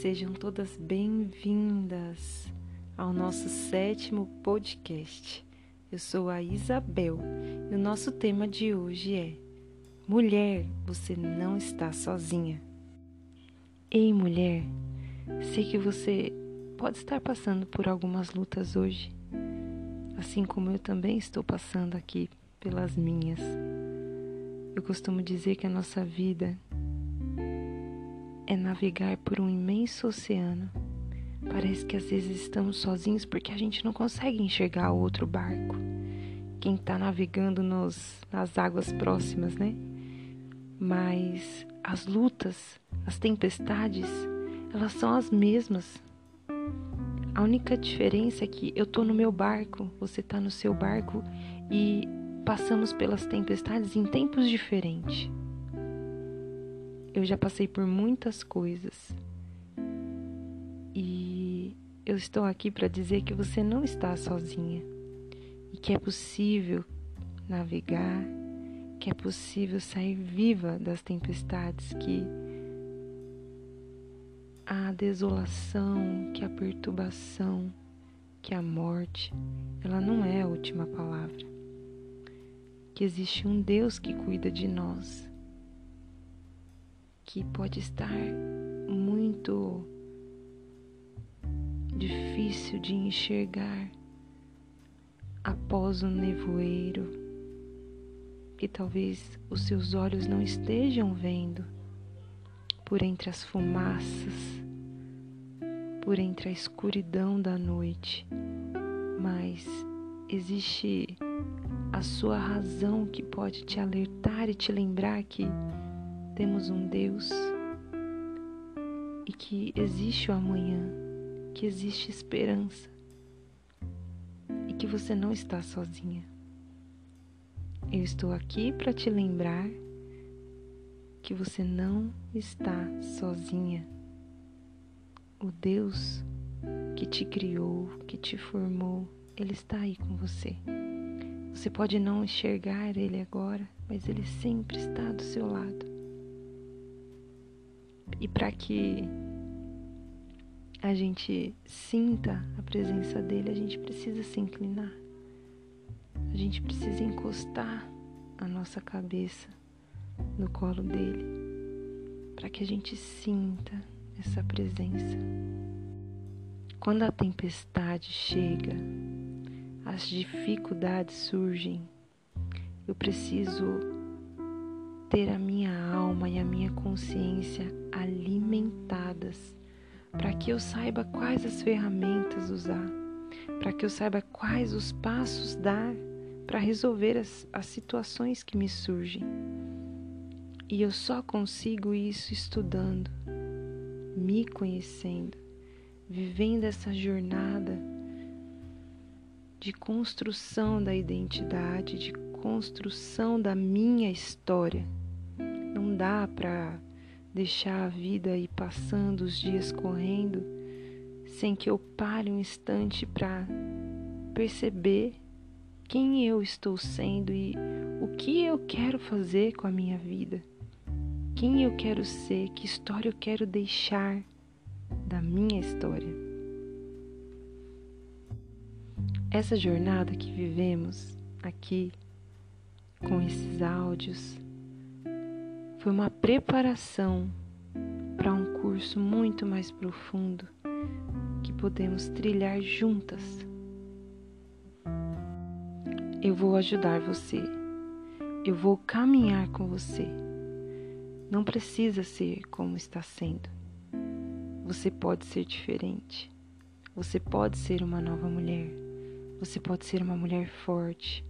Sejam todas bem-vindas ao nosso sétimo podcast. Eu sou a Isabel e o nosso tema de hoje é Mulher, você não está sozinha. Ei, mulher, sei que você pode estar passando por algumas lutas hoje, assim como eu também estou passando aqui pelas minhas. Eu costumo dizer que a nossa vida é navegar por um imenso oceano. Parece que às vezes estamos sozinhos porque a gente não consegue enxergar outro barco. Quem está navegando nos, nas águas próximas, né? Mas as lutas, as tempestades, elas são as mesmas. A única diferença é que eu estou no meu barco, você está no seu barco e passamos pelas tempestades em tempos diferentes eu já passei por muitas coisas. E eu estou aqui para dizer que você não está sozinha e que é possível navegar, que é possível sair viva das tempestades, que a desolação, que a perturbação, que a morte, ela não é a última palavra. Que existe um Deus que cuida de nós que pode estar muito difícil de enxergar após o nevoeiro, que talvez os seus olhos não estejam vendo por entre as fumaças, por entre a escuridão da noite, mas existe a sua razão que pode te alertar e te lembrar que temos um Deus e que existe o amanhã, que existe esperança e que você não está sozinha. Eu estou aqui para te lembrar que você não está sozinha. O Deus que te criou, que te formou, Ele está aí com você. Você pode não enxergar Ele agora, mas Ele sempre está do seu lado. E para que a gente sinta a presença dele, a gente precisa se inclinar. A gente precisa encostar a nossa cabeça no colo dele, para que a gente sinta essa presença. Quando a tempestade chega, as dificuldades surgem, eu preciso ter a minha alma e a minha consciência alimentadas, para que eu saiba quais as ferramentas usar, para que eu saiba quais os passos dar para resolver as, as situações que me surgem. E eu só consigo isso estudando, me conhecendo, vivendo essa jornada de construção da identidade, de construção da minha história. Não dá para deixar a vida ir passando, os dias correndo, sem que eu pare um instante para perceber quem eu estou sendo e o que eu quero fazer com a minha vida. Quem eu quero ser, que história eu quero deixar da minha história. Essa jornada que vivemos aqui com esses áudios foi uma preparação para um curso muito mais profundo que podemos trilhar juntas. Eu vou ajudar você. Eu vou caminhar com você. Não precisa ser como está sendo. Você pode ser diferente. Você pode ser uma nova mulher. Você pode ser uma mulher forte,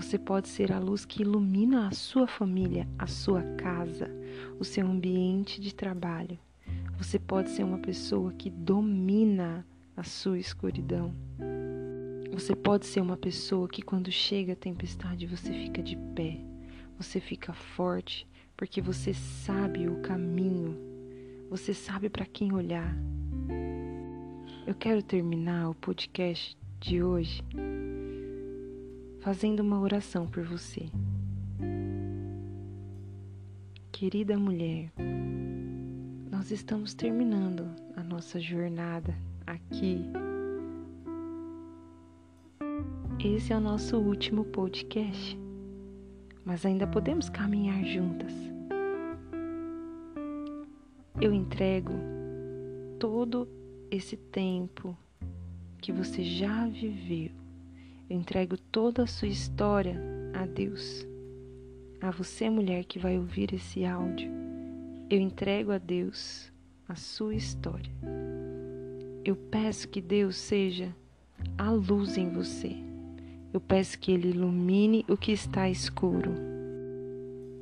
você pode ser a luz que ilumina a sua família, a sua casa, o seu ambiente de trabalho. Você pode ser uma pessoa que domina a sua escuridão. Você pode ser uma pessoa que, quando chega a tempestade, você fica de pé, você fica forte, porque você sabe o caminho, você sabe para quem olhar. Eu quero terminar o podcast de hoje fazendo uma oração por você. Querida mulher, nós estamos terminando a nossa jornada aqui. Esse é o nosso último podcast, mas ainda podemos caminhar juntas. Eu entrego todo esse tempo que você já viveu. Entrego toda a sua história a Deus. A você, mulher que vai ouvir esse áudio, eu entrego a Deus a sua história. Eu peço que Deus seja a luz em você. Eu peço que Ele ilumine o que está escuro.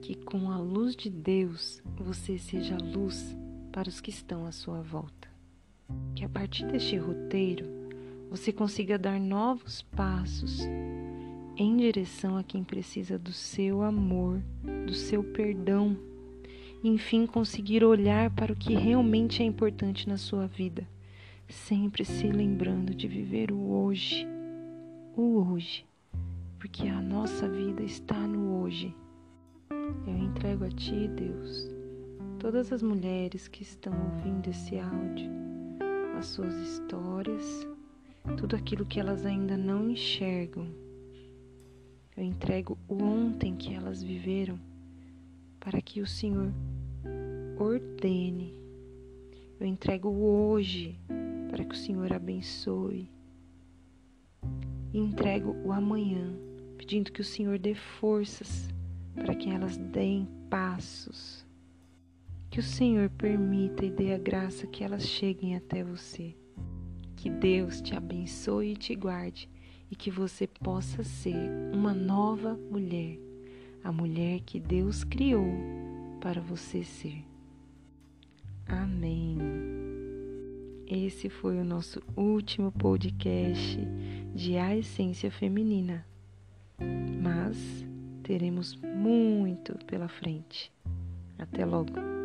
Que com a luz de Deus você seja luz para os que estão à sua volta. Que a partir deste roteiro você consiga dar novos passos em direção a quem precisa do seu amor, do seu perdão, enfim conseguir olhar para o que realmente é importante na sua vida, sempre se lembrando de viver o hoje, o hoje, porque a nossa vida está no hoje. Eu entrego a Ti, Deus, todas as mulheres que estão ouvindo esse áudio, as suas histórias, tudo aquilo que elas ainda não enxergam. Eu entrego o ontem que elas viveram para que o Senhor ordene. Eu entrego o hoje para que o Senhor abençoe. E entrego o amanhã, pedindo que o Senhor dê forças para que elas deem passos. Que o Senhor permita e dê a graça que elas cheguem até você. Que Deus te abençoe e te guarde e que você possa ser uma nova mulher, a mulher que Deus criou para você ser. Amém. Esse foi o nosso último podcast de A Essência Feminina. Mas teremos muito pela frente. Até logo.